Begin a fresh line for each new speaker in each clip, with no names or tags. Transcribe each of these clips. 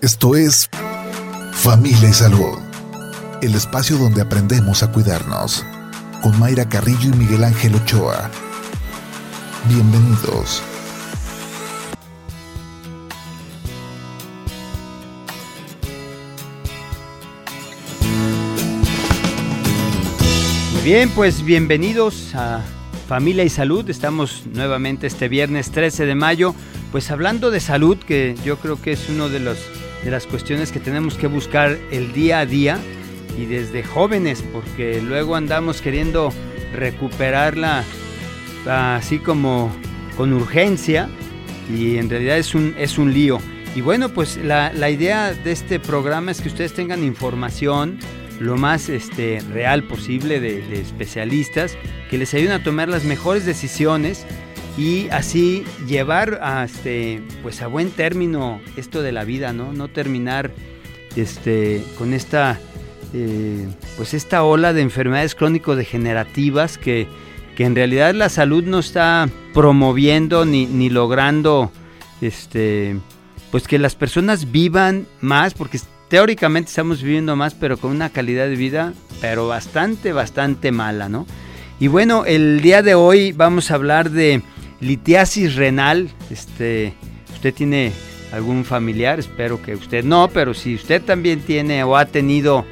Esto es Familia y Salud, el espacio donde aprendemos a cuidarnos, con Mayra Carrillo y Miguel Ángel Ochoa. Bienvenidos.
Bien, pues bienvenidos a Familia y Salud. Estamos nuevamente este viernes 13 de mayo, pues hablando de salud, que yo creo que es una de, los, de las cuestiones que tenemos que buscar el día a día y desde jóvenes, porque luego andamos queriendo recuperarla así como con urgencia y en realidad es un, es un lío. Y bueno, pues la, la idea de este programa es que ustedes tengan información, lo más este, real posible de, especialistas que les ayuden a tomar las mejores decisiones y así llevar a, este, pues a buen término esto de la vida, ¿no? No terminar este, con esta, eh, pues esta ola de enfermedades crónico-degenerativas que, que, en realidad la salud no está promoviendo ni, ni logrando este, pues que las personas vivan más porque teóricamente estamos viviendo más, pero con una calidad de vida, pero bastante, bastante mala, ¿no? Y bueno, el día de hoy vamos a hablar de litiasis renal. Este, usted tiene algún familiar, espero que usted no, pero si usted también tiene o ha tenido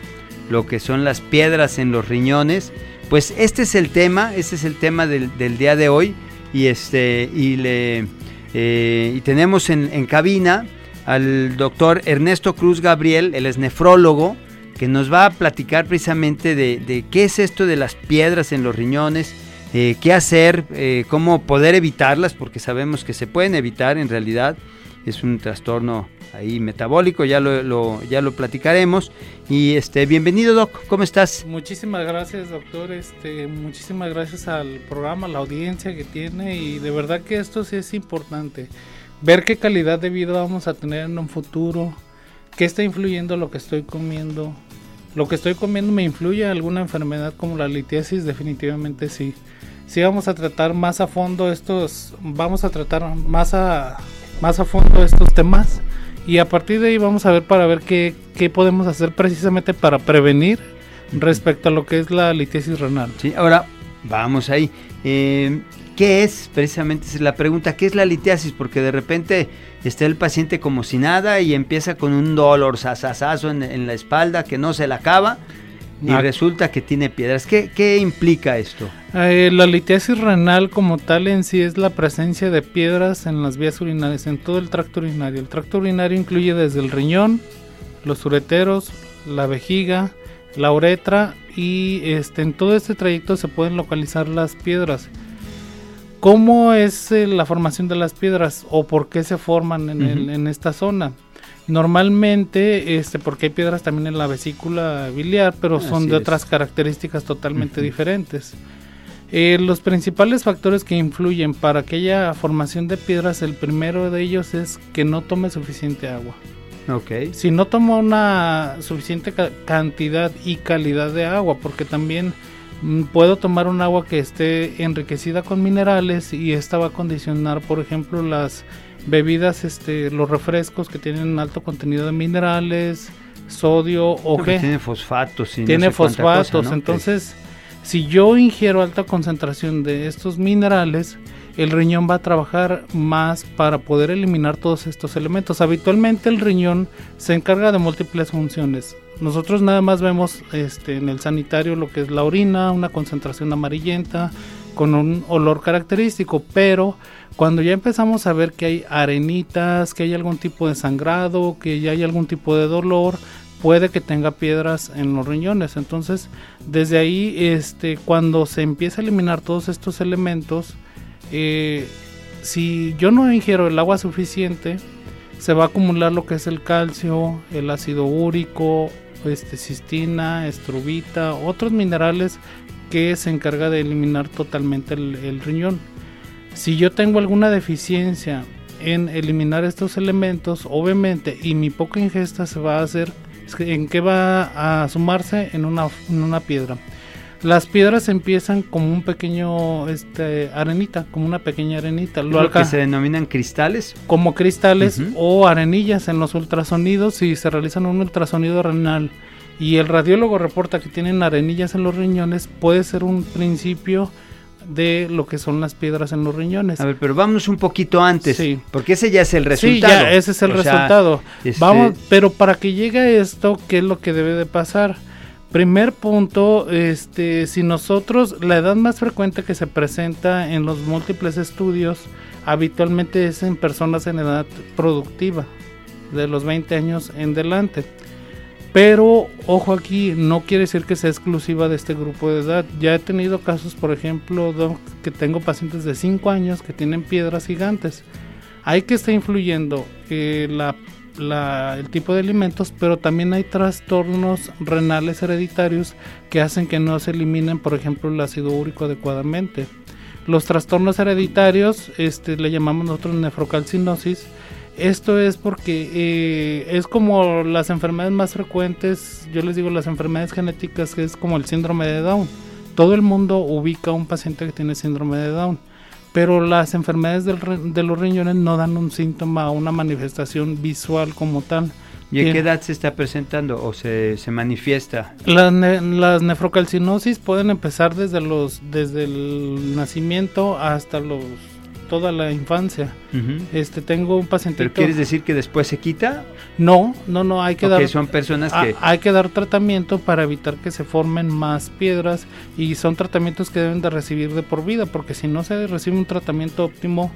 lo que son las piedras en los riñones, pues este es el tema, este es el tema del, día de hoy. Y este, y le eh, y tenemos en, en cabina al doctor Ernesto Cruz Gabriel, él es nefrólogo, que nos va a platicar precisamente de, qué es esto de las piedras en los riñones, eh, qué hacer, eh, cómo poder evitarlas, porque sabemos que se pueden evitar en realidad. Es un trastorno ahí metabólico, ya lo, ya lo platicaremos. Y este, bienvenido Doc, ¿cómo estás?
Muchísimas gracias doctor, este, muchísimas gracias al programa, la audiencia que tiene y de verdad que esto sí es importante ver qué calidad de vida vamos a tener en un futuro, qué está influyendo lo que estoy comiendo. Lo que estoy comiendo me influye a alguna enfermedad como la litiasis, definitivamente sí. Si vamos a tratar más a fondo estos, vamos a tratar más a, más a fondo estos temas y a partir de ahí vamos a ver para ver qué, qué podemos hacer precisamente para prevenir respecto a lo que es la litiasis renal.
Sí, ahora vamos ahí. Eh, ¿Qué es? Precisamente es la pregunta, ¿qué es la litiasis? Porque de repente está el paciente como si nada y empieza con un dolor sasasazo en, la espalda que no se la acaba y ah. resulta que tiene piedras. ¿Qué, implica esto?
Eh, la litiasis renal como tal en sí es la presencia de piedras en las vías urinarias, en todo el tracto urinario. El tracto urinario incluye desde el riñón, los ureteros, la vejiga, la uretra y este, en todo este trayecto se pueden localizar las piedras. ¿Cómo es eh, la formación de las piedras o por qué se forman en, esta zona? Normalmente, este, porque hay piedras también en la vesícula biliar, pero son de otras características totalmente diferentes. Eh, los principales factores que influyen para aquella formación de piedras, el primero de ellos es que no tome suficiente agua.
Okay.
Si no toma una suficiente cantidad y calidad de agua, porque también puedo tomar un agua que esté enriquecida con minerales y esta va a condicionar, por ejemplo, las bebidas, este, los refrescos que tienen alto contenido de minerales, sodio o
qué. Tiene fosfatos.
tiene fosfatos. Entonces, si yo ingiero alta concentración de estos minerales, el riñón va a trabajar más para poder eliminar todos estos elementos. Habitualmente el riñón se encarga de múltiples funciones. Nosotros nada más vemos este, en el sanitario lo que es la orina, una concentración amarillenta con un olor característico, pero cuando ya empezamos a ver que hay arenitas, que hay algún tipo de sangrado, que ya hay algún tipo de dolor, puede que tenga piedras en los riñones. Entonces, desde ahí, este, cuando se empieza a eliminar todos estos elementos, eh, si yo no ingiero el agua suficiente, se va a acumular lo que es el calcio, el ácido úrico, este, cistina, estrubita, otros minerales que se encarga de eliminar totalmente el, riñón. Si yo tengo alguna deficiencia en eliminar estos elementos, obviamente, y mi poca ingesta se va a hacer, ¿en qué va a sumarse? En una, en una piedra. Las piedras empiezan como un pequeño este, arenita, como una pequeña arenita.
Lo, que se denominan cristales.
Como cristales o arenillas en los ultrasonidos. Si se realizan un ultrasonido renal y el radiólogo reporta que tienen arenillas en los riñones, puede ser un principio de lo que son las piedras en los riñones.
A ver, pero vámonos un poquito antes, sí. porque ese ya es el resultado.
Sí, ya ese es el resultado. Este Vamos, pero para que llegue a esto, ¿qué es lo que debe de pasar? Primer punto, este, si nosotros, la edad más frecuente que se presenta en los múltiples estudios, habitualmente es en personas en edad productiva, de los 20 años en delante. Pero ojo aquí, no quiere decir que sea exclusiva de este grupo de edad. Ya he tenido casos, por ejemplo, que tengo pacientes de 5 años que tienen piedras gigantes. Hay que estar influyendo eh, el tipo de alimentos, pero también hay trastornos renales hereditarios que hacen que no se eliminen, por ejemplo, el ácido úrico adecuadamente. Los trastornos hereditarios, este, le llamamos nosotros nefrocalcinosis, esto es porque eh, es como las enfermedades más frecuentes, yo les digo las enfermedades genéticas, que es como el síndrome de Down. Todo el mundo ubica a un paciente que tiene síndrome de Down, pero las enfermedades de los riñones no dan un síntoma o una manifestación visual como tal.
¿Y a qué edad se está presentando o se, se manifiesta?
Las, las nefrocalcinosis pueden empezar desde, los, desde el nacimiento hasta los toda la infancia. Este tengo un paciente.
¿Pero quieres decir que después se quita?
No, no, no, hay que dar
son personas que
hay que dar tratamiento para evitar que se formen más piedras y son tratamientos que deben de recibir de por vida, porque si no se recibe un tratamiento óptimo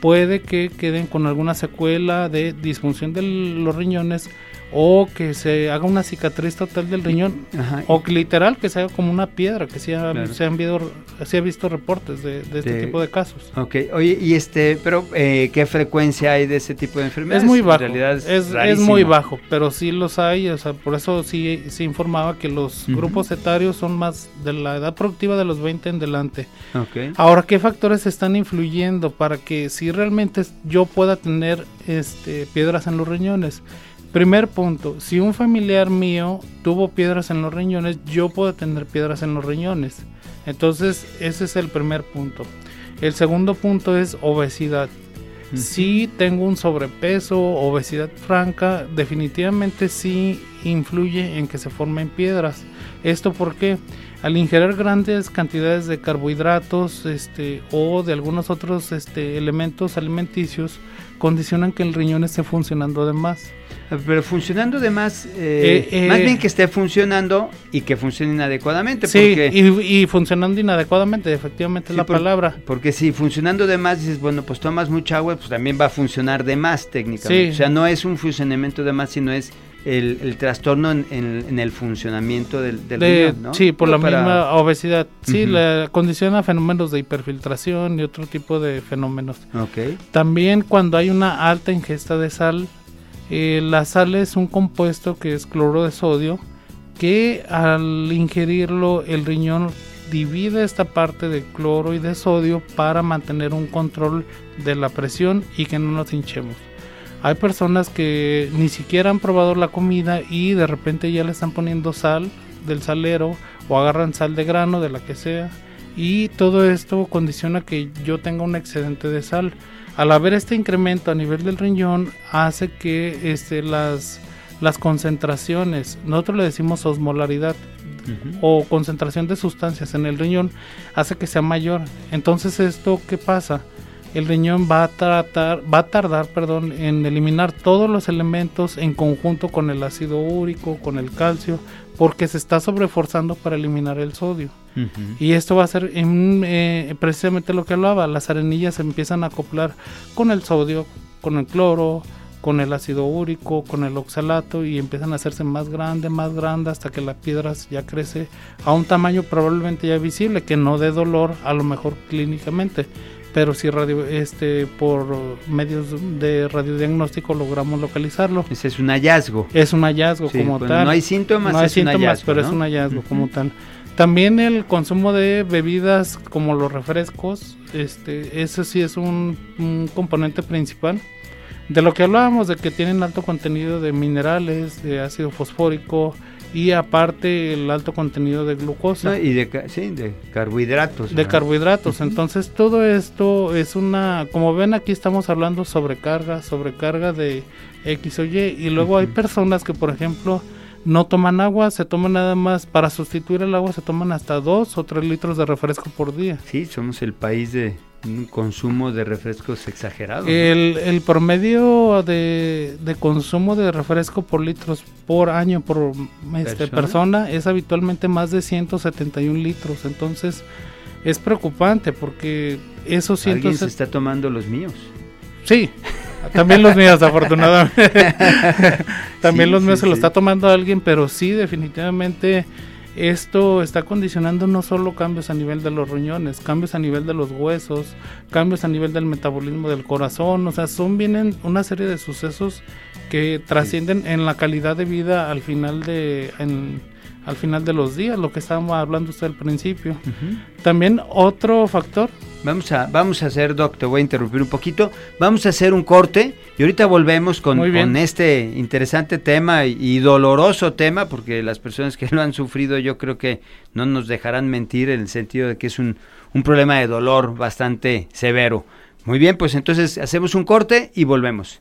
puede que queden con alguna secuela de disfunción de los riñones o que se haga una cicatriz total del riñón o que literal que sea como una piedra que se, ha, se han visto, se ha visto reportes de, este tipo de casos.
Ok, oye, y este, pero eh, ¿qué frecuencia hay de ese tipo de enfermedades?
Es muy bajo, es, muy bajo, pero sí los hay, o sea, por eso sí se informaba que los grupos etarios son más de la edad productiva de los 20 en delante. Okay. Ahora, ¿qué factores están influyendo para que si realmente yo pueda tener este, piedras en los riñones? Primer punto, si un familiar mío tuvo piedras en los riñones, yo puedo tener piedras en los riñones. Entonces, ese es el primer punto. El segundo punto es obesidad. Si tengo un sobrepeso, obesidad franca, definitivamente sí influye en que se formen piedras. ¿Esto porque Al ingerir grandes cantidades de carbohidratos este, o de algunos otros este, elementos alimenticios, condicionan que el riñón esté funcionando de más.
Pero funcionando de más, eh, eh, más bien que esté funcionando y que funcione inadecuadamente.
Sí, y, funcionando inadecuadamente, efectivamente es la palabra.
Porque si funcionando de más dices, bueno, pues tomas mucha agua, pues también va a funcionar de más técnicamente. O sea, no es un funcionamiento de más, sino es el, trastorno en, el funcionamiento del, riñón, ¿no?
Sí, por la misma obesidad. Sí, la condiciona fenómenos de hiperfiltración y otro tipo de fenómenos.
Okay.
También cuando hay una alta ingesta de sal, eh, la sal es un compuesto que es cloro de sodio que al ingerirlo el riñón divide esta parte de cloro y de sodio para mantener un control de la presión y que no nos hinchemos. Hay personas que ni siquiera han probado la comida y de repente ya le están poniendo sal del salero o agarran sal de grano de la que sea y todo esto condiciona que yo tenga un excedente de sal al haber este incremento a nivel del riñón hace que este, las, las concentraciones, nosotros le decimos osmolaridad o concentración de sustancias en el riñón, hace que sea mayor. Entonces esto, ¿qué pasa? El riñón va a tratar, va a tardar, perdón, en eliminar todos los elementos en conjunto con el ácido úrico, con el calcio, porque se está sobreforzando para eliminar el sodio. Y esto va a ser eh, precisamente lo que hablaba, las arenillas se empiezan a acoplar con el sodio, con el cloro, con el ácido úrico, con el oxalato y empiezan a hacerse más grande, más grande hasta que la piedra ya crece a un tamaño probablemente ya visible, que no dé dolor a lo mejor clínicamente pero si radio, este, por medios de radiodiagnóstico logramos localizarlo.
Ese es un hallazgo.
Es un hallazgo como tal.
No hay síntomas, no hay síntomas,
pero es un hallazgo como tal. También el consumo de bebidas como los refrescos, este, ese sí es un, un componente principal. De lo que hablábamos, de que tienen alto contenido de minerales, de ácido fosfórico, y aparte el alto contenido de glucosa.
y de, sí, de carbohidratos.
De carbohidratos. Entonces todo esto es una, como ven aquí estamos hablando sobrecarga, sobrecarga de X o Y. Y luego hay personas que por ejemplo no toman agua, se toman nada más, para sustituir el agua se toman hasta dos o tres litros de refresco por día.
Sí, somos el país de un consumo de refrescos exagerado.
El, promedio de, consumo de refresco por litros por año por este, ¿Persona? es habitualmente más de 171 litros. Entonces es preocupante porque esos
cientos... Alguien se está tomando los míos.
Sí, también los míos afortunadamente. también los míos se lo está tomando alguien, pero sí definitivamente esto está condicionando no solo cambios a nivel de los riñones, cambios a nivel de los huesos, cambios a nivel del metabolismo del corazón, o sea, son vienen una serie de sucesos que trascienden en la calidad de vida al final de al final de los días, lo que estábamos hablando usted al principio. También otro factor
Vamos a, vamos a hacer, Doc, te voy a interrumpir un poquito. Vamos a hacer un corte y ahorita volvemos con, con este interesante tema y, doloroso tema, porque las personas que lo han sufrido yo creo que no nos dejarán mentir en el sentido de que es un, un problema de dolor bastante severo. Muy bien, pues entonces hacemos un corte y volvemos.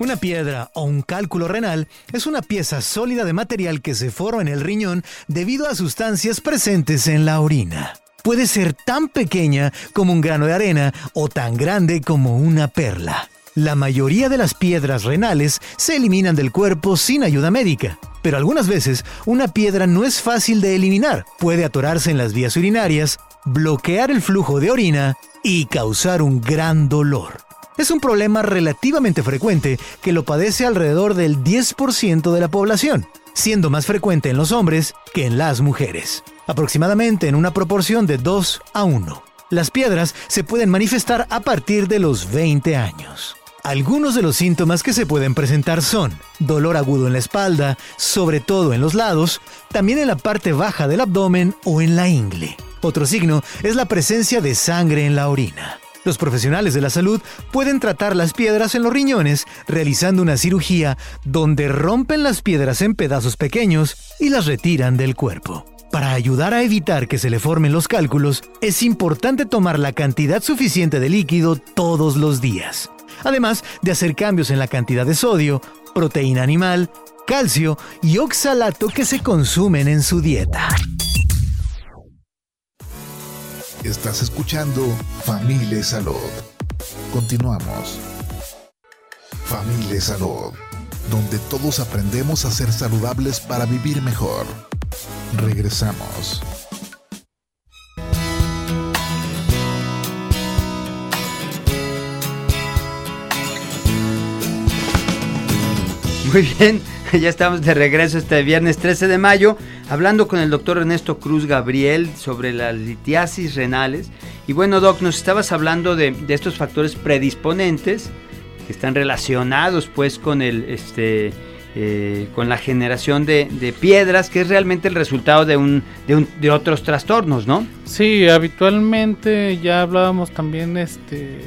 Una piedra o un cálculo renal es una pieza sólida de material que se forma en el riñón debido a sustancias presentes en la orina puede ser tan pequeña como un grano de arena o tan grande como una perla. La mayoría de las piedras renales se eliminan del cuerpo sin ayuda médica, pero algunas veces una piedra no es fácil de eliminar, puede atorarse en las vías urinarias, bloquear el flujo de orina y causar un gran dolor. Es un problema relativamente frecuente que lo padece alrededor del 10% de la población, siendo más frecuente en los hombres que en las mujeres aproximadamente en una proporción de 2 a 1. Las piedras se pueden manifestar a partir de los 20 años. Algunos de los síntomas que se pueden presentar son dolor agudo en la espalda, sobre todo en los lados, también en la parte baja del abdomen o en la ingle. Otro signo es la presencia de sangre en la orina. Los profesionales de la salud pueden tratar las piedras en los riñones realizando una cirugía donde rompen las piedras en pedazos pequeños y las retiran del cuerpo. Para ayudar a evitar que se le formen los cálculos, es importante tomar la cantidad suficiente de líquido todos los días, además de hacer cambios en la cantidad de sodio, proteína animal, calcio y oxalato que se consumen en su dieta.
Estás escuchando Familia Salud. Continuamos. Familia Salud, donde todos aprendemos a ser saludables para vivir mejor. Regresamos.
Muy bien, ya estamos de regreso este viernes 13 de mayo, hablando con el doctor Ernesto Cruz Gabriel sobre las litiasis renales. Y bueno, Doc, nos estabas hablando de, de estos factores predisponentes que están relacionados pues con el, este, eh, con la generación de, piedras, que es realmente el resultado de, un, de, otros trastornos, ¿no?
Sí, habitualmente ya hablábamos también este,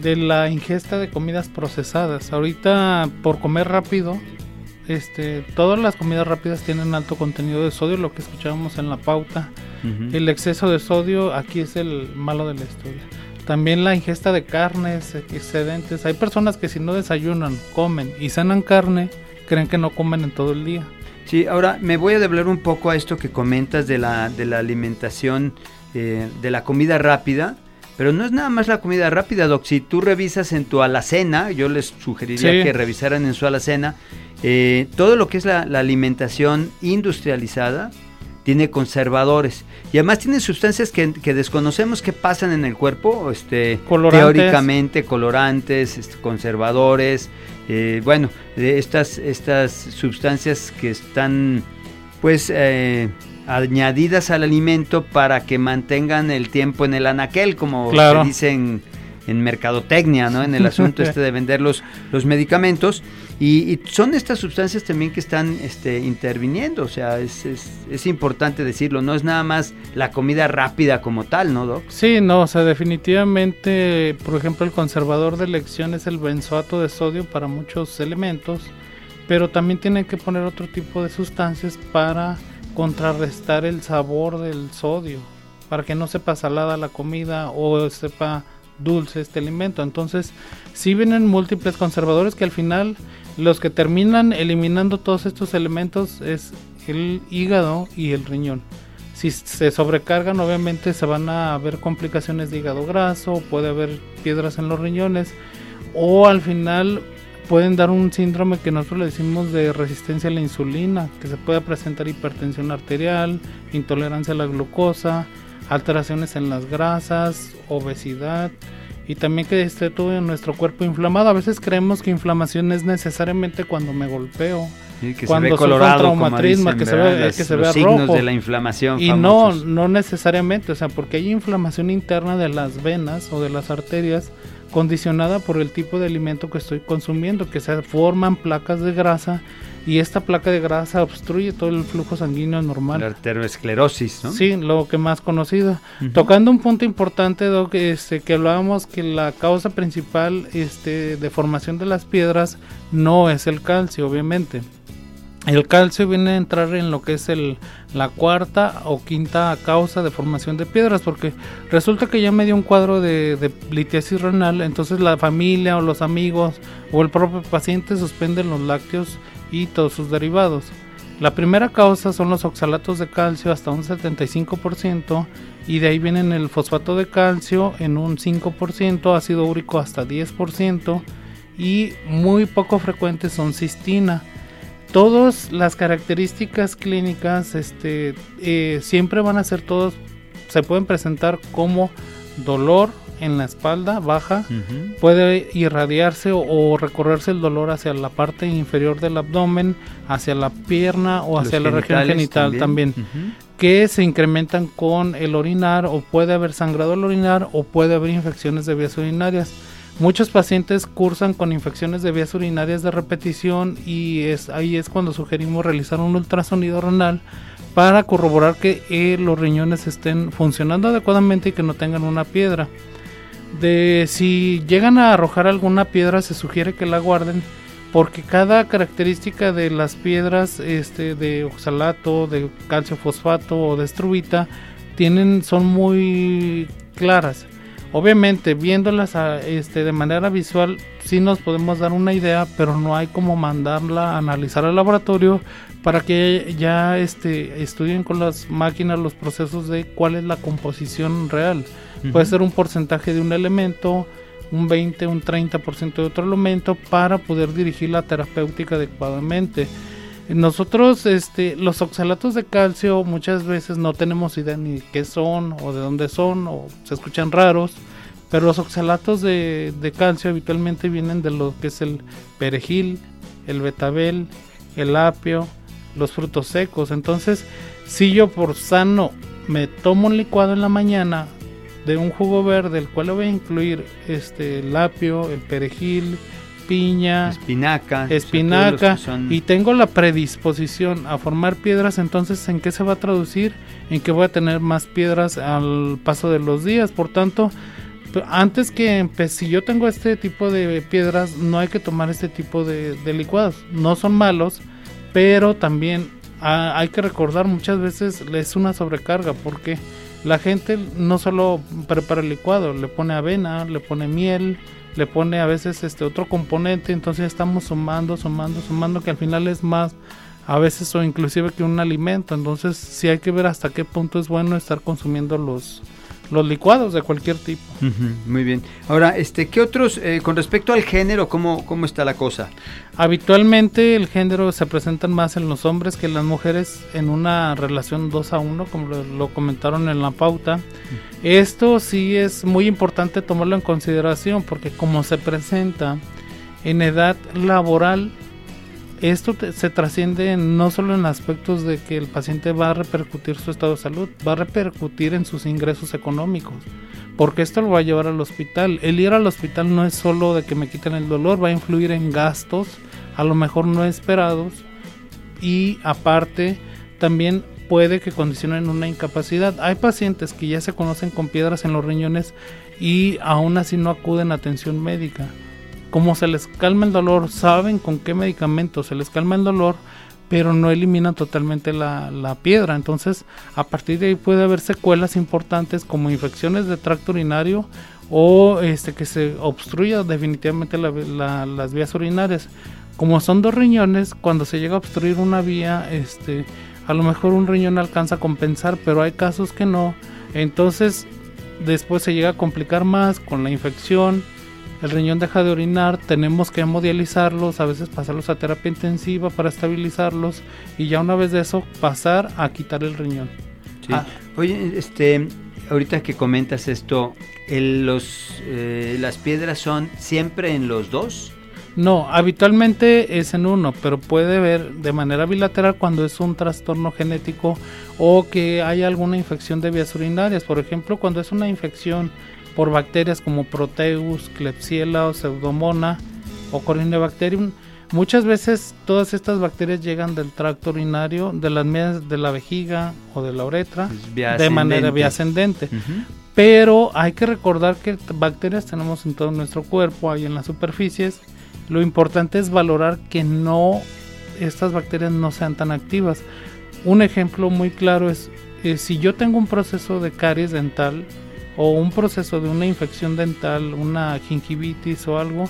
de la ingesta de comidas procesadas. Ahorita por comer rápido, este, todas las comidas rápidas tienen alto contenido de sodio, lo que escuchábamos en la pauta. El exceso de sodio aquí es el malo de la historia. También la ingesta de carnes excedentes. Hay personas que si no desayunan, comen y cenan carne, creen que no comen en todo el día.
Sí, ahora me voy a devolver un poco a esto que comentas de la, de la alimentación, eh, de la comida rápida. Pero no es nada más la comida rápida, Doc. Si tú revisas en tu alacena, yo les sugeriría que revisaran en su alacena, eh, todo lo que es la, alimentación industrializada tiene conservadores. Y además tiene sustancias que, desconocemos que pasan en el cuerpo, este, teóricamente, colorantes, este, conservadores, eh, bueno, estas, estas sustancias que están pues eh, añadidas al alimento para que mantengan el tiempo en el anaquel, como se dicen en mercadotecnia, ¿no? En el asunto este de vender los, los medicamentos. Y, son estas sustancias también que están este, interviniendo, o sea, es, es, importante decirlo, no es nada más la comida rápida como tal, ¿no, Doc?
Sí, no, o sea, definitivamente, por ejemplo, el conservador de elección es el benzoato de sodio para muchos elementos pero también tienen que poner otro tipo de sustancias para contrarrestar el sabor del sodio, para que no sepa salada la comida o sepa dulce este alimento. Entonces, si vienen múltiples conservadores que al final los que terminan eliminando todos estos elementos es el hígado y el riñón. Si se sobrecargan, obviamente se van a ver complicaciones de hígado graso, puede haber piedras en los riñones o al final pueden dar un síndrome que nosotros le decimos de resistencia a la insulina, que se puede presentar hipertensión arterial, intolerancia a la glucosa, alteraciones en las grasas, obesidad y también que esté todo en nuestro cuerpo inflamado. A veces creemos que inflamación es necesariamente cuando me golpeo. cuando se colorado, traumatismo, que, se ve, que se
los signos de la inflamación.
Y no, no necesariamente, o sea, porque hay inflamación interna de las venas o de las arterias condicionada por el tipo de alimento que estoy consumiendo, que se forman placas de grasa y esta placa de grasa obstruye todo el flujo sanguíneo normal.
La arteriosclerosis, ¿no?
Sí, lo que más conocido. Tocando un punto importante, Doc, este, que hablábamos que la causa principal este, de formación de las piedras no es el calcio, obviamente. El calcio viene a entrar en lo que es el, la cuarta o quinta causa de formación de piedras, porque resulta que ya me dio un cuadro de, de litiasis renal, entonces la familia o los amigos o el propio paciente suspenden los lácteos y todos sus derivados. La primera causa son los oxalatos de calcio hasta un 75% y de ahí vienen el fosfato de calcio en un 5%, ácido úrico hasta 10% y muy poco frecuentes son cistina. Todas las características clínicas este, eh, siempre van a ser todos, se pueden presentar como dolor, en la espalda baja, puede irradiarse o, recorrerse el dolor hacia la parte inferior del abdomen, hacia la pierna o hacia la región genital también, que se incrementan con el orinar o puede haber sangrado al orinar o puede haber infecciones de vías urinarias. Muchos pacientes cursan con infecciones de vías urinarias de repetición y es ahí es cuando sugerimos realizar un ultrasonido renal para corroborar que eh, los riñones estén funcionando adecuadamente y que no tengan una piedra de si llegan a arrojar alguna piedra se sugiere que la guarden porque cada característica de las piedras este de oxalato, de calcio fosfato o de estrubita tienen son muy claras. Obviamente, viéndolas este, de manera visual, sí nos podemos dar una idea, pero no hay como mandarla a analizar al laboratorio para que ya este, estudien con las máquinas los procesos de cuál es la composición real. Puede ser un porcentaje de un elemento, un 20, un 30% de otro elemento para poder dirigir la terapéutica adecuadamente. Nosotros, este, los oxalatos de calcio muchas veces no tenemos idea ni qué son o de dónde son o se escuchan raros, pero los oxalatos de, calcio habitualmente vienen de lo que es el perejil, el betabel, el apio, los frutos secos. Entonces, si yo por sano me tomo un licuado en la mañana de un jugo verde, el cual le voy a incluir este el apio, el perejil, piña,
espinaca,
espinaca y tengo la predisposición a formar piedras, entonces ¿en qué se va a traducir? En que voy a tener más piedras al paso de los días, por tanto, antes que si yo tengo este tipo de piedras, no hay que tomar este tipo de, de licuados, no son malos, pero también hay que recordar muchas veces es una sobrecarga porque la gente no solo prepara el licuado, le pone avena, le pone miel, le pone a veces este otro componente, entonces estamos sumando, sumando, sumando que al final es más a veces o inclusive que un alimento, entonces sí hay que ver hasta qué punto es bueno estar consumiendo los los licuados de cualquier tipo.
muy bien. Ahora, este, ¿qué otros, eh, con respecto al género, cómo, cómo está la cosa?
Habitualmente el género se presentan más en los hombres que en las mujeres en una relación 2 a 1, como lo, comentaron en la pauta. Esto sí es muy importante tomarlo en consideración porque como se presenta en edad laboral, esto se trasciende no solo en aspectos de que el paciente va a repercutir su estado de salud, va a repercutir en sus ingresos económicos, porque esto lo va a llevar al hospital. El ir al hospital no es solo de que me quiten el dolor, va a influir en gastos, a lo mejor no esperados, y aparte también puede que condicionen una incapacidad. Hay pacientes que ya se conocen con piedras en los riñones y aún así no acuden a atención médica como se les calma el dolor, saben con qué medicamento se les calma el dolor, pero no eliminan totalmente la, la, piedra. Entonces, a partir de ahí puede haber secuelas importantes como infecciones de tracto urinario o este, que se obstruya definitivamente las vías urinarias. Como son dos riñones, cuando se llega a obstruir una vía, este, a lo mejor un riñón alcanza a compensar, pero hay casos que no. Entonces, después se llega a complicar más con la infección. El riñón deja de orinar, tenemos que hemodializarlos, a veces pasarlos a terapia intensiva para estabilizarlos y ya una vez de eso pasar a quitar el riñón.
Ah. Oye, este, ahorita que comentas esto, los, eh, ¿las piedras son siempre en los dos?
No, habitualmente es en uno, pero puede ver de manera bilateral cuando es un trastorno genético o que hay alguna infección de vías urinarias. Por ejemplo, cuando es una infección por bacterias como Proteus, Klebsiella o Pseudomonas o Corynebacterium, muchas veces todas estas bacterias llegan del tracto urinario, de las medias de la vejiga o de la uretra, de manera vía ascendente. Pero hay que recordar que bacterias tenemos en todo nuestro cuerpo, hay en las superficies lo importante es valorar que no estas bacterias no sean tan activas. Un ejemplo muy claro es eh, si yo tengo un proceso de caries dental o un proceso de una infección dental, una gingivitis o algo,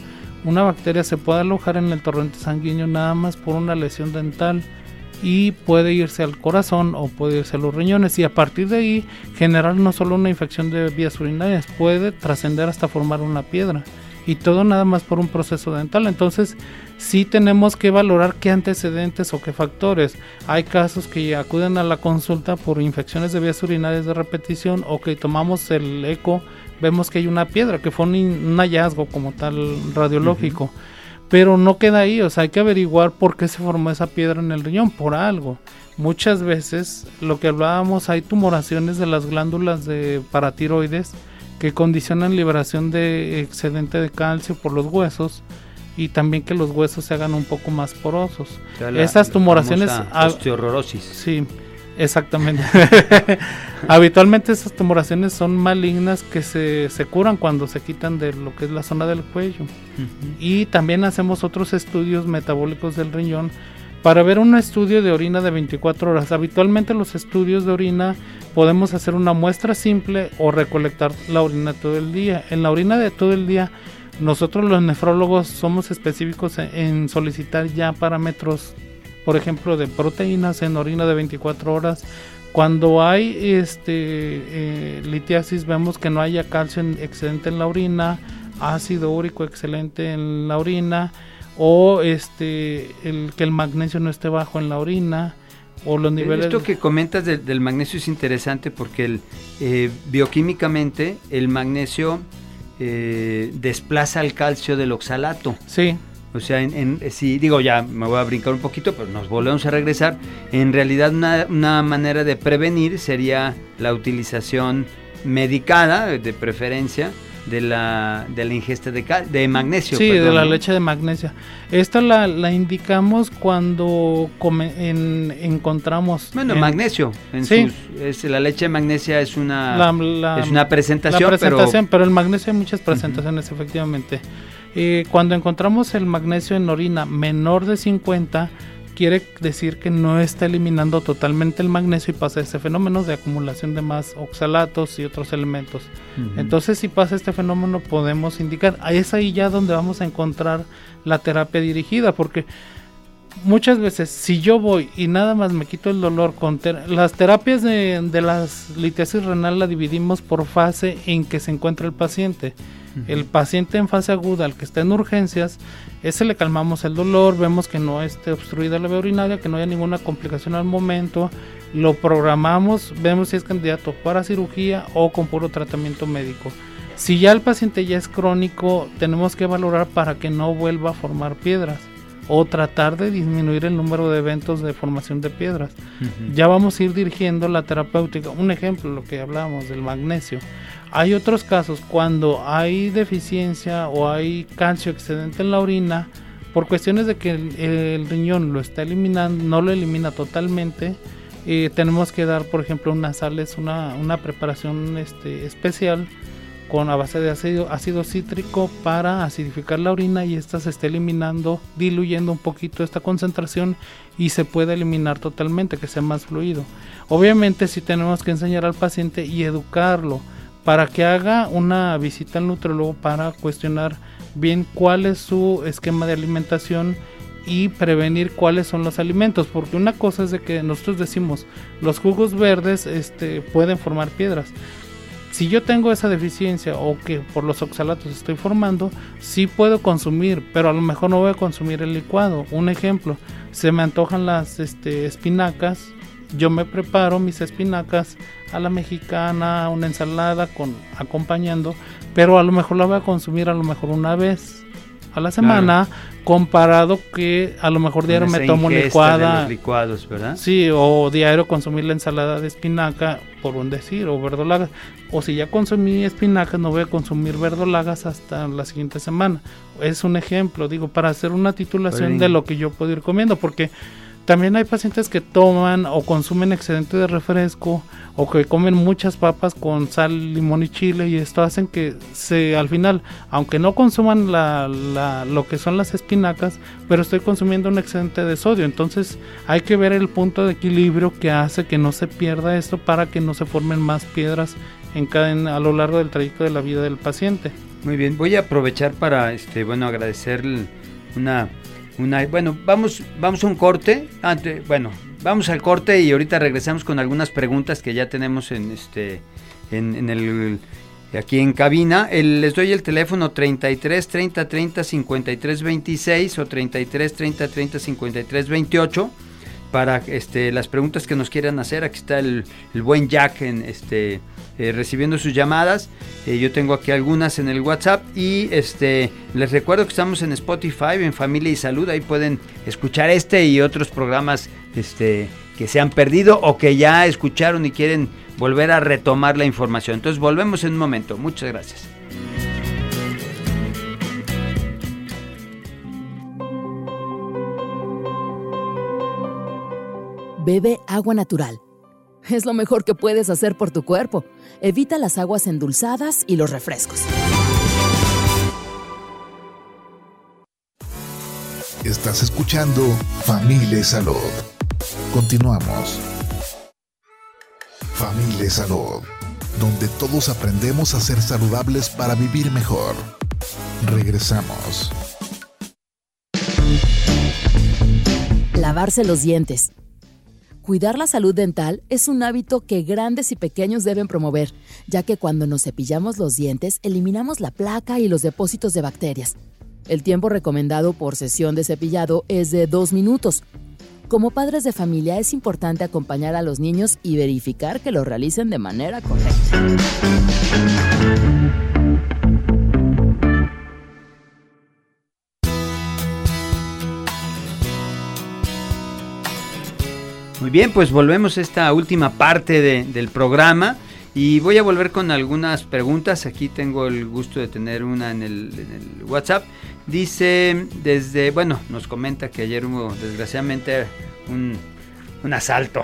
una bacteria se puede alojar en el torrente sanguíneo nada más por una lesión dental y puede irse al corazón o puede irse a los riñones y a partir de ahí generar no solo una infección de vías urinarias, puede trascender hasta formar una piedra y todo nada más por un proceso dental. Entonces, sí tenemos que valorar qué antecedentes o qué factores. Hay casos que acuden a la consulta por infecciones de vías urinarias de repetición o que tomamos el eco, vemos que hay una piedra, que fue un, hallazgo como tal radiológico. Pero no queda ahí, o sea, hay que averiguar por qué se formó esa piedra en el riñón, por algo. Muchas veces, lo que hablábamos, hay tumoraciones de las glándulas de paratiroides, que condicionan liberación de excedente de calcio por los huesos y también que los huesos se hagan un poco más porosos. Estas tumoraciones
osteoporosis.
Sí, exactamente. Habitualmente esas tumoraciones son malignas que se, se, curan cuando se quitan de lo que es la zona del cuello. Y también hacemos otros estudios metabólicos del riñón para ver un estudio de orina de 24 horas. Habitualmente los estudios de orina podemos hacer una muestra simple o recolectar la orina todo el día. En la orina de todo el día, nosotros los nefrólogos somos específicos en solicitar ya parámetros, por ejemplo, de proteínas en orina de 24 horas. Cuando hay este eh, litiasis vemos que no haya calcio excedente en la orina, ácido úrico excelente en la orina, o este el que el magnesio no esté bajo en la orina o los niveles
esto que comentas del magnesio es interesante porque el, eh, bioquímicamente el magnesio eh, desplaza el calcio del oxalato
sí
o sea, en, si digo ya, me voy a brincar un poquito, pero nos volvemos a regresar. En realidad, una, una manera de prevenir sería la utilización medicada, de preferencia, de la, de la ingesta de, de magnesio.
Sí, de la leche de magnesia. Esta la, la indicamos cuando come, encontramos...
Bueno, magnesio. En sí. es, la leche de magnesia es una, es una presentación,
presentación pero... el magnesio hay muchas presentaciones, efectivamente. Eh, cuando encontramos el magnesio en orina menor de 50 quiere decir que no está eliminando totalmente el magnesio y pasa ese fenómeno de acumulación de más oxalatos y otros elementos. Entonces, si pasa este fenómeno, podemos indicar, es ahí ya donde vamos a encontrar la terapia dirigida, porque muchas veces, si yo voy y nada más me quito el dolor con las terapias de, de las litiasis renal la dividimos por fase en que se encuentra el paciente. El paciente en fase aguda, al que está en urgencias, ese le calmamos el dolor, vemos que no esté obstruida la vía que no haya ninguna complicación al momento, lo programamos, vemos si es candidato para cirugía o con puro tratamiento médico. Si ya el paciente ya es crónico, tenemos que valorar para que no vuelva a formar piedras o tratar de disminuir el número de eventos de formación de piedras. Ya vamos a ir dirigiendo la terapéutica. Un ejemplo, lo que hablábamos del magnesio. Hay otros casos cuando hay deficiencia o hay calcio excedente en la orina, por cuestiones de que el, riñón lo está eliminando, no lo elimina totalmente, eh, tenemos que dar, por ejemplo, unas sales, una, una preparación este, especial con a base de ácido, ácido cítrico para acidificar la orina y esta se está eliminando, diluyendo un poquito esta concentración y se puede eliminar totalmente, que sea más fluido. Obviamente si tenemos que enseñar al paciente y educarlo para que haga una visita al nutriólogo para cuestionar bien cuál es su esquema de alimentación y prevenir cuáles son los alimentos, porque una cosa es de que nosotros decimos los jugos verdes este, pueden formar piedras. Si yo tengo esa deficiencia o que por los oxalatos estoy formando, sí puedo consumir, pero a lo mejor no voy a consumir el licuado. Un ejemplo, se me antojan las este, espinacas, yo me preparo mis espinacas a la mexicana, una ensalada con acompañando, pero a lo mejor la voy a consumir a lo mejor una vez a la semana, comparado que a lo mejor diario me tomo licuada.
licuados, ¿verdad?
Sí, o diario consumir la ensalada de espinaca, por un decir, o verdolagas. O si ya consumí espinacas, no voy a consumir verdolagas hasta la siguiente semana. Es un ejemplo, digo, para hacer una titulación de lo que yo puedo ir comiendo, porque también hay pacientes que toman o consumen excedente de refresco o que comen muchas papas con sal, limón y chile y esto hacen que se al final, aunque no consuman la, la, lo que son las espinacas, pero estoy consumiendo un excedente de sodio. Entonces hay que ver el punto de equilibrio que hace que no se pierda esto para que no se formen más piedras en cada, a lo largo del trayecto de la vida del paciente.
Muy bien, voy a aprovechar para este bueno agradecer una bueno, vamos, a un corte. Bueno, vamos al corte y ahorita regresamos con algunas preguntas que ya tenemos en este en, el aquí en cabina. les doy el teléfono 33 30 30 53 26 o 33 30 30 53 28 para este, las preguntas que nos quieran hacer. Aquí está el, buen Jack en, este, eh, recibiendo sus llamadas. Eh, yo tengo aquí algunas en el WhatsApp y este, les recuerdo que estamos en Spotify, en Familia y Salud. Ahí pueden escuchar este y otros programas este, que se han perdido o que ya escucharon y quieren volver a retomar la información. Entonces volvemos en un momento. Muchas gracias.
Bebe agua natural. Es lo mejor que puedes hacer por tu cuerpo. Evita las aguas endulzadas y los refrescos.
Estás escuchando Familia Salud. Continuamos. Familia Salud, donde todos aprendemos a ser saludables para vivir mejor. Regresamos.
Lavarse los dientes Cuidar la salud dental es un hábito que grandes y pequeños deben promover, ya que cuando nos cepillamos los dientes eliminamos la placa y los depósitos de bacterias. El tiempo recomendado por sesión de cepillado es de dos minutos. Como padres de familia es importante acompañar a los niños y verificar que lo realicen de manera correcta.
Bien, pues volvemos a esta última parte del programa y voy a volver con algunas preguntas. Aquí tengo el gusto de tener una en el, WhatsApp. Dice desde, bueno, nos comenta que ayer hubo desgraciadamente un, asalto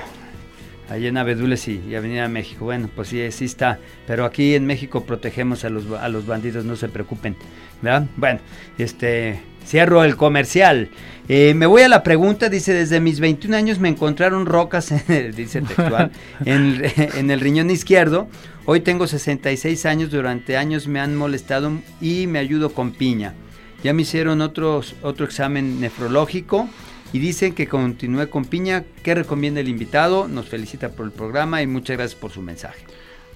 allá en Abedules y, Avenida México. Bueno, pues sí, sí está, pero aquí en México protegemos a los, a los bandidos, no se preocupen. ¿verdad? Bueno, este, cierro el comercial. Eh, me voy a la pregunta, dice, desde mis 21 años me encontraron rocas, dice textual, en, en, el riñón izquierdo. Hoy tengo 66 años, durante años me han molestado y me ayudo con piña. Ya me hicieron otros, otro examen nefrológico y dicen que continúe con piña. ¿Qué recomienda el invitado? Nos felicita por el programa y muchas gracias por su mensaje.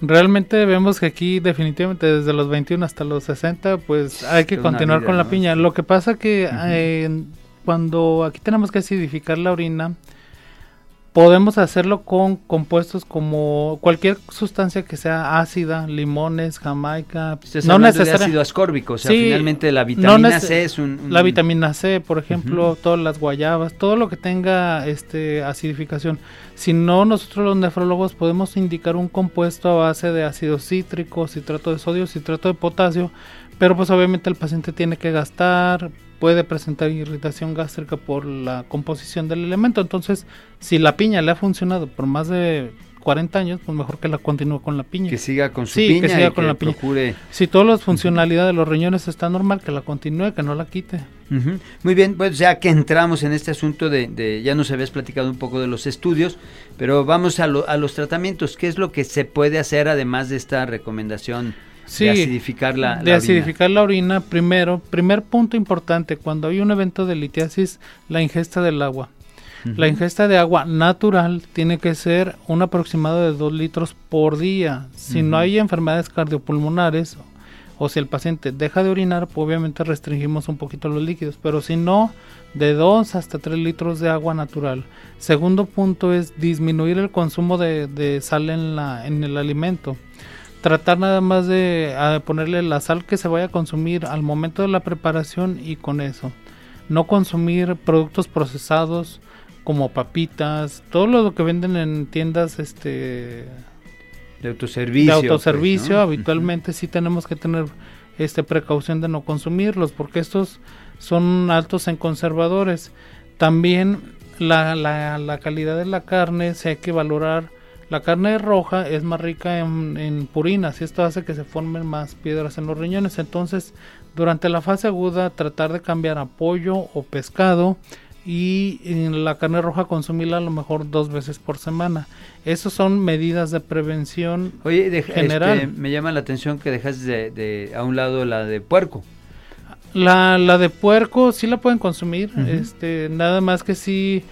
Realmente vemos que aquí definitivamente desde los 21 hasta los 60 pues hay que continuar con la piña. Lo que pasa que eh, cuando aquí tenemos que acidificar la orina, podemos hacerlo con compuestos como cualquier sustancia que sea ácida, limones, jamaica.
no necesariamente ácido ascórbico, o sea, finalmente la vitamina C es un,
La vitamina C, por ejemplo, todas las guayabas, todo lo que tenga este acidificación. Si no, nosotros los nefrólogos podemos indicar un compuesto a base de ácido cítrico, citrato de sodio, citrato de potasio, pero pues obviamente el paciente tiene que gastar, puede presentar irritación gástrica por la composición del elemento. Entonces, si la piña le ha funcionado por más de 40 años, pues mejor que la continúe con la piña.
Que siga con su piña.
Que siga con la piña.
Procure...
Si todas las funcionalidades de los riñones está normal, que la continúe, que no la quite.
Muy bien, pues ya que entramos en este asunto de, ya nos habías platicado un poco de los estudios, pero vamos a, a los tratamientos. ¿Qué es lo que se puede hacer además de esta recomendación? De acidificar la,
de acidificar la orina primero primer punto importante cuando hay un evento de litiasis la ingesta del agua la ingesta de agua natural tiene que ser un aproximado de 2 litros por día. Si no hay enfermedades cardiopulmonares o si el paciente deja de orinar, pues obviamente restringimos un poquito los líquidos, pero si no, de 2 hasta 3 litros de agua natural. Segundo punto es disminuir el consumo de, sal en, la, en el alimento. Tratar nada más de ponerle la sal que se vaya a consumir al momento de la preparación y con eso. No consumir productos procesados, como papitas, todo lo que venden en tiendas este
de autoservicio.
De pues, autoservicio, habitualmente sí tenemos que tener este precaución de no consumirlos porque estos son altos en conservadores. También la, la, la calidad de la carne se hay que valorar. La carne roja es más rica en, en purinas y esto hace que se formen más piedras en los riñones. Entonces, durante la fase aguda, tratar de cambiar a pollo o pescado y en la carne roja consumirla a lo mejor dos veces por semana. Esas son medidas de prevención
Oye, general. Este, me llama la atención que dejas de, a un lado la de puerco.
La, la de puerco sí la pueden consumir, este, nada más que sí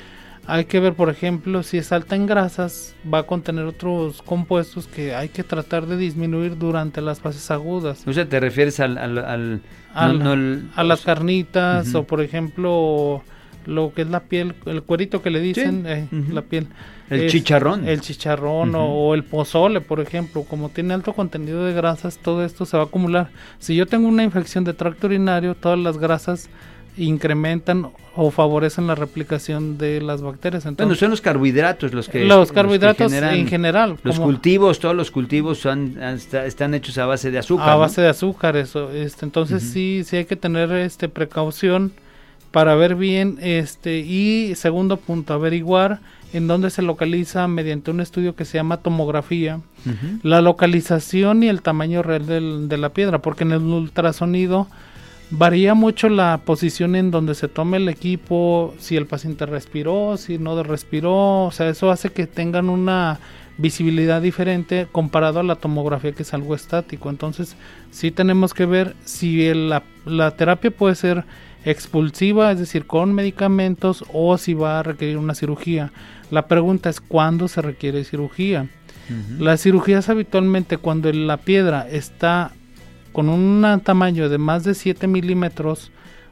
hay que ver, por ejemplo, si es alta en grasas, va a contener otros compuestos que hay que tratar de disminuir durante las fases agudas.
O sea, te refieres al... al,
a las carnitas o, por ejemplo, lo que es la piel, el cuerito que le dicen, eh, la piel.
El chicharrón.
El chicharrón o, el pozole, por ejemplo, como tiene alto contenido de grasas, todo esto se va a acumular. Si yo tengo una infección de tracto urinario, todas las grasas incrementan o favorecen la replicación de las bacterias.
Entonces, bueno, son los carbohidratos los que...
Los carbohidratos en general.
Los cultivos, todos los cultivos son, están hechos a base de azúcar.
A base de azúcar, eso. Este, entonces sí, sí hay que tener este precaución para ver bien este y segundo punto averiguar en dónde se localiza mediante un estudio que se llama tomografía la localización y el tamaño real de la piedra porque en el ultrasonido varía mucho la posición en donde se tome el equipo si el paciente respiró si no respiró o sea eso hace que tengan una visibilidad diferente comparado a la tomografía que es algo estático entonces sí tenemos que ver si la, la terapia puede ser expulsiva, es decir, con medicamentos o si va a requerir una cirugía. La pregunta es cuándo se requiere cirugía. Las cirugías habitualmente cuando la piedra está con un tamaño de más de 7 milímetros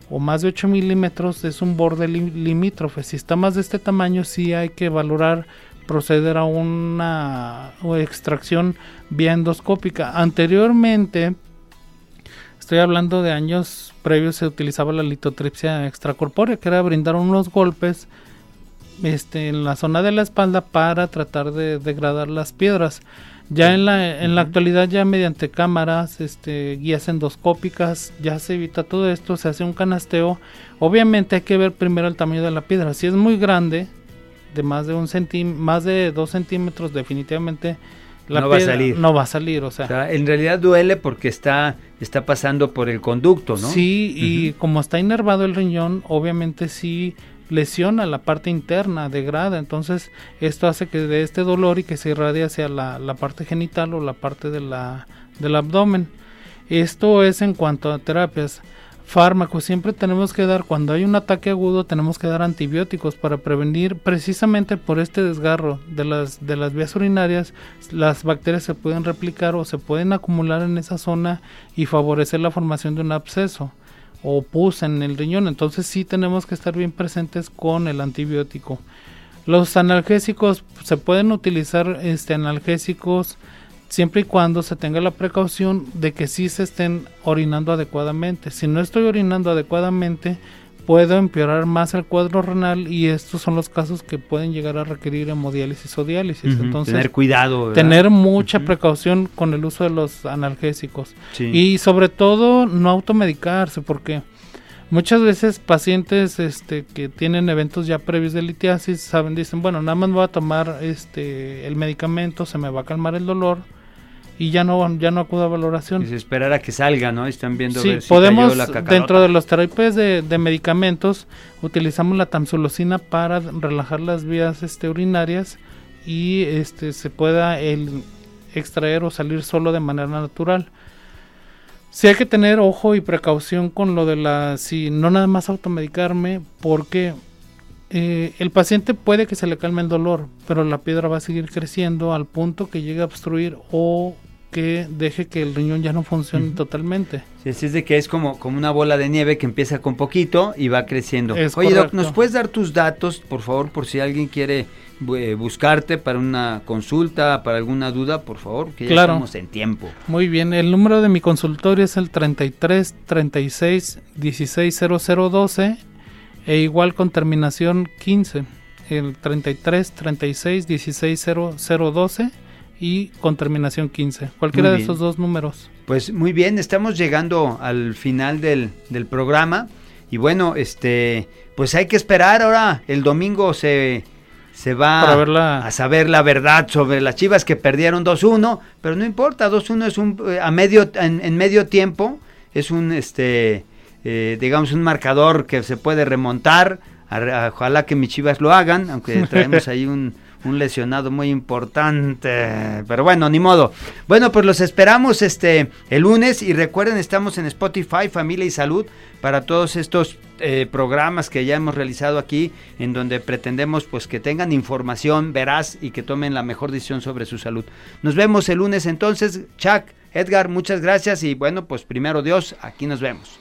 o más de 8 milímetros es un borde limítrofe. Si está más de este tamaño sí hay que valorar proceder a una extracción vía endoscópica. Anteriormente Estoy hablando de años previos se utilizaba la litotripsia extracorpórea, que era brindar unos golpes este, en la zona de la espalda para tratar de degradar las piedras. Ya en la, en la actualidad, ya mediante cámaras, este, guías endoscópicas, ya se evita todo esto, se hace un canasteo. Obviamente hay que ver primero el tamaño de la piedra. Si es muy grande, de más de un centímetro, más de dos centímetros, definitivamente
no va a salir.
No va a salir, o sea.
En realidad duele porque está, está pasando por el conducto, ¿no?
Sí, y como está inervado el riñón, obviamente sí lesiona la parte interna, degrada, entonces esto hace que de este dolor y que se irradie hacia la, la parte genital o la parte de la, del abdomen. Esto es en cuanto a terapias fármacos. Siempre tenemos que dar, cuando hay un ataque agudo, tenemos que dar antibióticos para prevenir precisamente por este desgarro de las, de las vías urinarias. Las bacterias se pueden replicar o se pueden acumular en esa zona y favorecer la formación de un absceso o pus en el riñón. Entonces sí tenemos que estar bien presentes con el antibiótico. Los analgésicos se pueden utilizar este analgésicos siempre y cuando se tenga la precaución de que sí se estén orinando adecuadamente. Si no estoy orinando adecuadamente, puedo empeorar más el cuadro renal y estos son los casos que pueden llegar a requerir hemodiálisis o diálisis. Entonces,
tener cuidado.
Tener mucha precaución con el uso de los analgésicos. Y sobre todo no automedicarse porque Muchas veces pacientes este, que tienen eventos ya previos de litiasis saben, dicen, bueno, nada más voy a tomar este, el medicamento, se me va a calmar el dolor y ya no ya no acudo a valoración.
Y esperar a que salga, ¿no? Están viendo
sí, podemos, dentro de los terapias de, medicamentos, utilizamos la tamsulosina para relajar las vías este, urinarias y este se pueda el extraer o salir solo de manera natural. Sí hay que tener ojo y precaución con lo de la, si no nada más automedicarme, porque eh, el paciente puede que se le calme el dolor, pero la piedra va a seguir creciendo al punto que llegue a obstruir o que deje que el riñón ya no funcione totalmente.
Sí, es de que es como, como una bola de nieve que empieza con poquito y va creciendo. Oye, Doc, ¿nos puedes dar tus datos, por favor, por si alguien quiere eh, buscarte para una consulta, para alguna duda, por favor, que ya estamos en tiempo.
Muy bien, el número de mi consultorio es el 33 36 16 0012 e igual con terminación 15, el 33 36 16 0012 y con terminación 15. Cualquiera de esos dos números.
Pues muy bien, estamos llegando al final del, del programa. Y bueno, este, pues hay que esperar ahora. El domingo se, se va a saber la verdad sobre las Chivas que perdieron 2-1, pero no importa, 2-1 es un eh, a medio en, medio tiempo es un este eh, digamos un marcador que se puede remontar. Ojalá que mis Chivas lo hagan, aunque traemos ahí un un lesionado muy importante. Pero bueno, ni modo. Bueno, pues los esperamos este el lunes y recuerden, estamos en Spotify, Familia y Salud, para todos estos eh, programas que ya hemos realizado aquí, en donde pretendemos pues que tengan información veraz y que tomen la mejor decisión sobre su salud. Nos vemos el lunes entonces. Chuck, Edgar, muchas gracias y bueno, pues primero Dios, aquí nos vemos.